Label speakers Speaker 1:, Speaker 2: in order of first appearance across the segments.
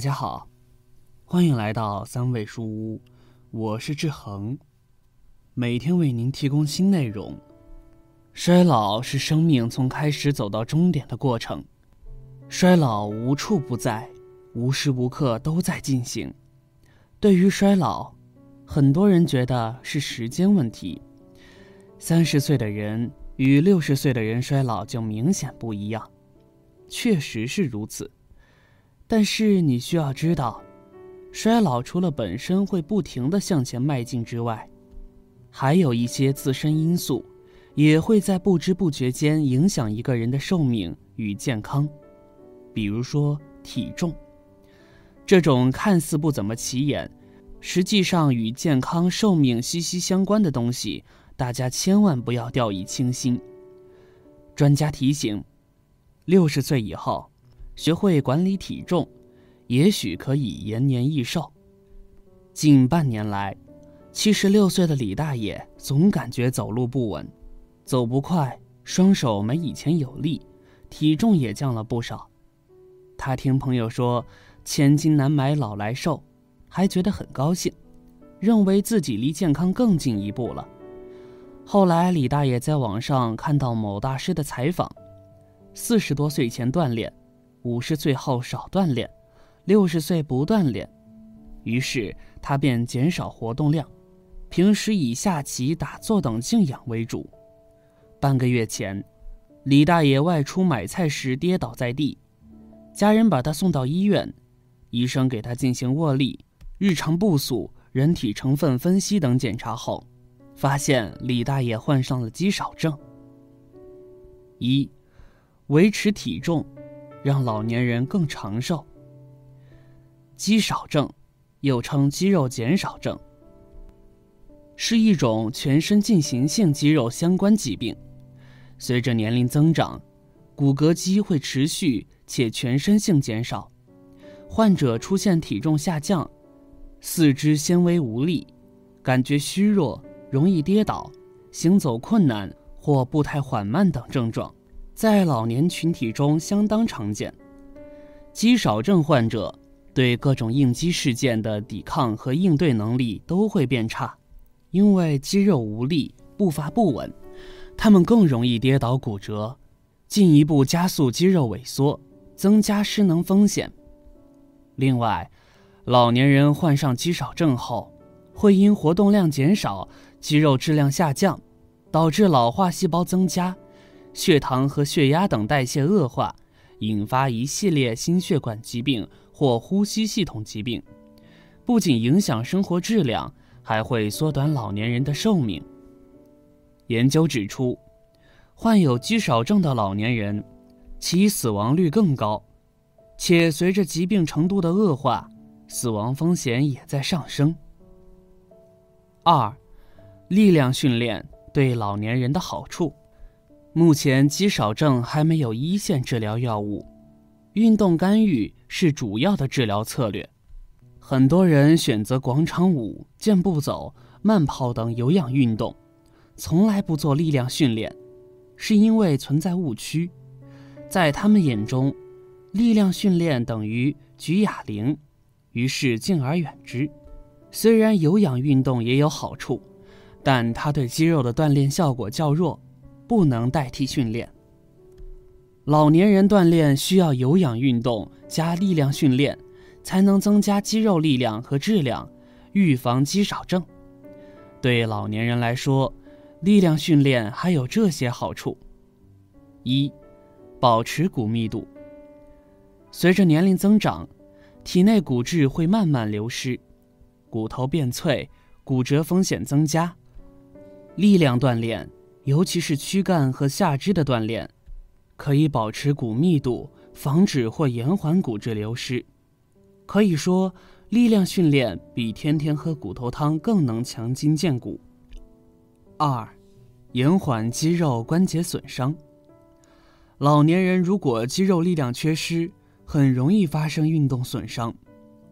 Speaker 1: 大家好，欢迎来到三味书屋，我是志恒，每天为您提供新内容。衰老是生命从开始走到终点的过程，衰老无处不在，无时无刻都在进行。对于衰老，很多人觉得是时间问题，三十岁的人与六十岁的人衰老就明显不一样，确实是如此。但是你需要知道，衰老除了本身会不停的向前迈进之外，还有一些自身因素，也会在不知不觉间影响一个人的寿命与健康。比如说体重，这种看似不怎么起眼，实际上与健康寿命息息相关的东西，大家千万不要掉以轻心。专家提醒，六十岁以后。学会管理体重，也许可以延年益寿。近半年来，七十六岁的李大爷总感觉走路不稳，走不快，双手没以前有力，体重也降了不少。他听朋友说“千金难买老来瘦”，还觉得很高兴，认为自己离健康更进一步了。后来，李大爷在网上看到某大师的采访，四十多岁前锻炼。五十岁后少锻炼，六十岁不锻炼，于是他便减少活动量，平时以下棋、打坐等静养为主。半个月前，李大爷外出买菜时跌倒在地，家人把他送到医院，医生给他进行握力、日常步速、人体成分分析等检查后，发现李大爷患上了肌少症。一，维持体重。让老年人更长寿。肌少症，又称肌肉减少症，是一种全身进行性肌肉相关疾病。随着年龄增长，骨骼肌会持续且全身性减少，患者出现体重下降、四肢纤维无力、感觉虚弱、容易跌倒、行走困难或步态缓慢等症状。在老年群体中相当常见，肌少症患者对各种应激事件的抵抗和应对能力都会变差，因为肌肉无力、步伐不稳，他们更容易跌倒骨折，进一步加速肌肉萎缩，增加失能风险。另外，老年人患上肌少症后，会因活动量减少、肌肉质量下降，导致老化细胞增加。血糖和血压等代谢恶化，引发一系列心血管疾病或呼吸系统疾病，不仅影响生活质量，还会缩短老年人的寿命。研究指出，患有肌少症的老年人，其死亡率更高，且随着疾病程度的恶化，死亡风险也在上升。二，力量训练对老年人的好处。目前肌少症还没有一线治疗药物，运动干预是主要的治疗策略。很多人选择广场舞、健步走、慢跑等有氧运动，从来不做力量训练，是因为存在误区。在他们眼中，力量训练等于举哑铃，于是敬而远之。虽然有氧运动也有好处，但它对肌肉的锻炼效果较弱。不能代替训练。老年人锻炼需要有氧运动加力量训练，才能增加肌肉力量和质量，预防肌少症。对老年人来说，力量训练还有这些好处：一、保持骨密度。随着年龄增长，体内骨质会慢慢流失，骨头变脆，骨折风险增加。力量锻炼。尤其是躯干和下肢的锻炼，可以保持骨密度，防止或延缓骨质流失。可以说，力量训练比天天喝骨头汤更能强筋健骨。二，延缓肌肉关节损伤。老年人如果肌肉力量缺失，很容易发生运动损伤，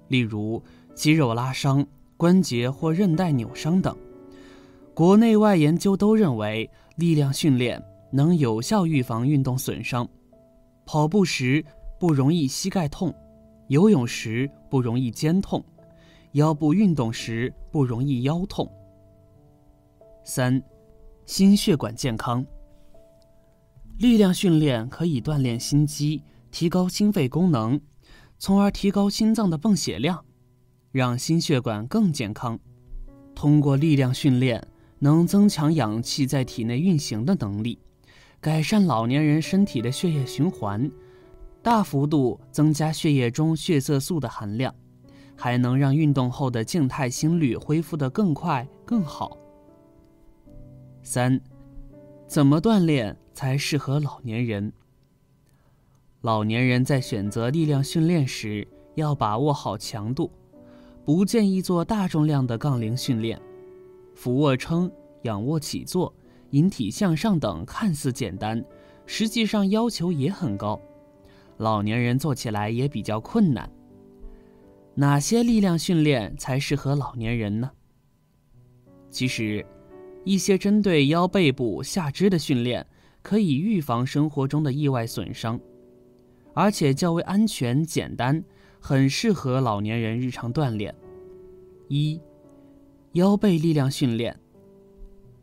Speaker 1: 例如肌肉拉伤、关节或韧带扭伤等。国内外研究都认为，力量训练能有效预防运动损伤。跑步时不容易膝盖痛，游泳时不容易肩痛，腰部运动时不容易腰痛。三，心血管健康。力量训练可以锻炼心肌，提高心肺功能，从而提高心脏的泵血量，让心血管更健康。通过力量训练，能增强氧气在体内运行的能力，改善老年人身体的血液循环，大幅度增加血液中血色素的含量，还能让运动后的静态心率恢复得更快更好。三，怎么锻炼？才适合老年人。老年人在选择力量训练时，要把握好强度，不建议做大重量的杠铃训练。俯卧撑、仰卧起坐、引体向上等看似简单，实际上要求也很高，老年人做起来也比较困难。哪些力量训练才适合老年人呢？其实，一些针对腰背部下肢的训练。可以预防生活中的意外损伤，而且较为安全简单，很适合老年人日常锻炼。一、腰背力量训练。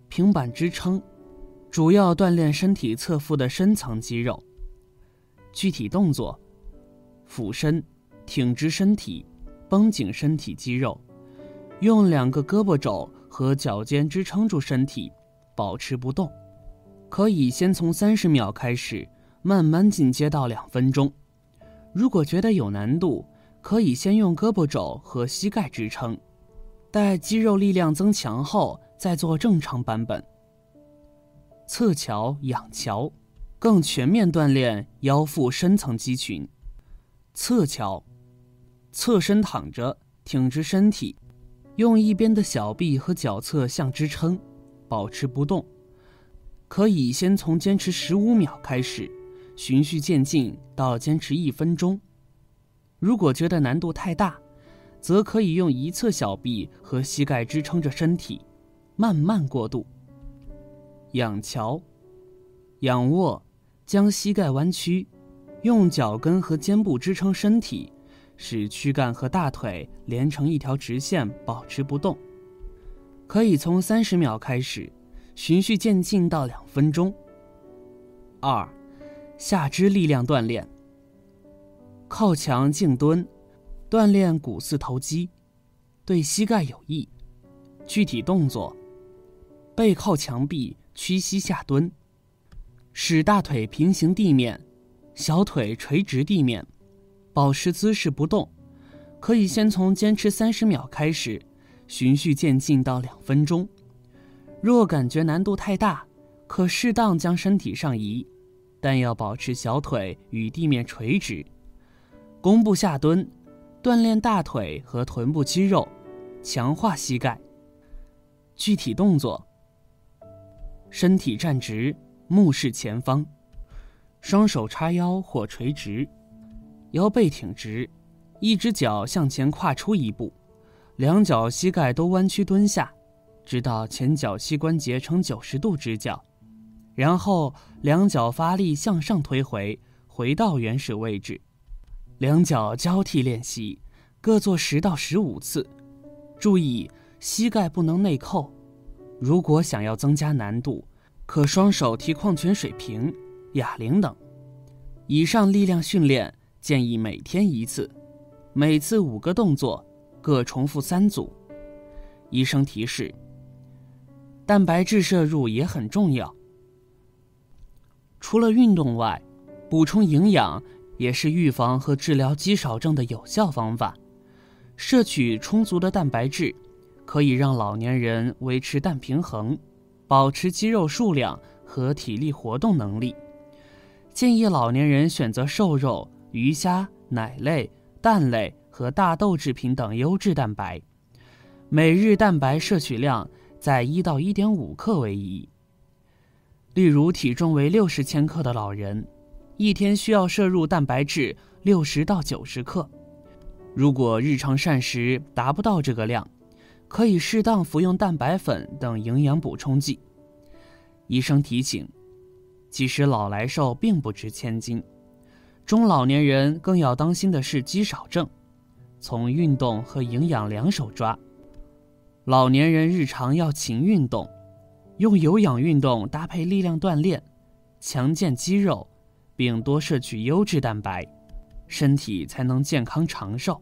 Speaker 1: 平板支撑，主要锻炼身体侧腹的深层肌肉。具体动作：俯身，挺直身体，绷紧身体肌肉，用两个胳膊肘和脚尖支撑住身体，保持不动。可以先从三十秒开始，慢慢进阶到两分钟。如果觉得有难度，可以先用胳膊肘和膝盖支撑，待肌肉力量增强后再做正常版本。侧桥、仰桥，更全面锻炼腰腹深层肌群。侧桥，侧身躺着，挺直身体，用一边的小臂和脚侧相支撑，保持不动。可以先从坚持十五秒开始，循序渐进到坚持一分钟。如果觉得难度太大，则可以用一侧小臂和膝盖支撑着身体，慢慢过渡。仰桥，仰卧，将膝盖弯曲，用脚跟和肩部支撑身体，使躯干和大腿连成一条直线，保持不动。可以从三十秒开始。循序渐进到两分钟。二，下肢力量锻炼。靠墙静蹲，锻炼股四头肌，对膝盖有益。具体动作：背靠墙壁，屈膝下蹲，使大腿平行地面，小腿垂直地面，保持姿势不动。可以先从坚持三十秒开始，循序渐进到两分钟。若感觉难度太大，可适当将身体上移，但要保持小腿与地面垂直。弓步下蹲，锻炼大腿和臀部肌肉，强化膝盖。具体动作：身体站直，目视前方，双手叉腰或垂直，腰背挺直，一只脚向前跨出一步，两脚膝盖都弯曲蹲下。直到前脚膝关节呈九十度直角，然后两脚发力向上推回，回到原始位置。两脚交替练习，各做十到十五次。注意膝盖不能内扣。如果想要增加难度，可双手提矿泉水瓶、哑铃等。以上力量训练建议每天一次，每次五个动作，各重复三组。医生提示。蛋白质摄入也很重要。除了运动外，补充营养也是预防和治疗肌少症的有效方法。摄取充足的蛋白质，可以让老年人维持氮平衡，保持肌肉数量和体力活动能力。建议老年人选择瘦肉、鱼虾、奶类、蛋类和大豆制品等优质蛋白，每日蛋白摄取量。在一到一点五克为宜。例如，体重为六十千克的老人，一天需要摄入蛋白质六十到九十克。如果日常膳食达不到这个量，可以适当服用蛋白粉等营养补充剂。医生提醒：其实老来瘦并不值千金，中老年人更要当心的是肌少症，从运动和营养两手抓。老年人日常要勤运动，用有氧运动搭配力量锻炼，强健肌肉，并多摄取优质蛋白，身体才能健康长寿。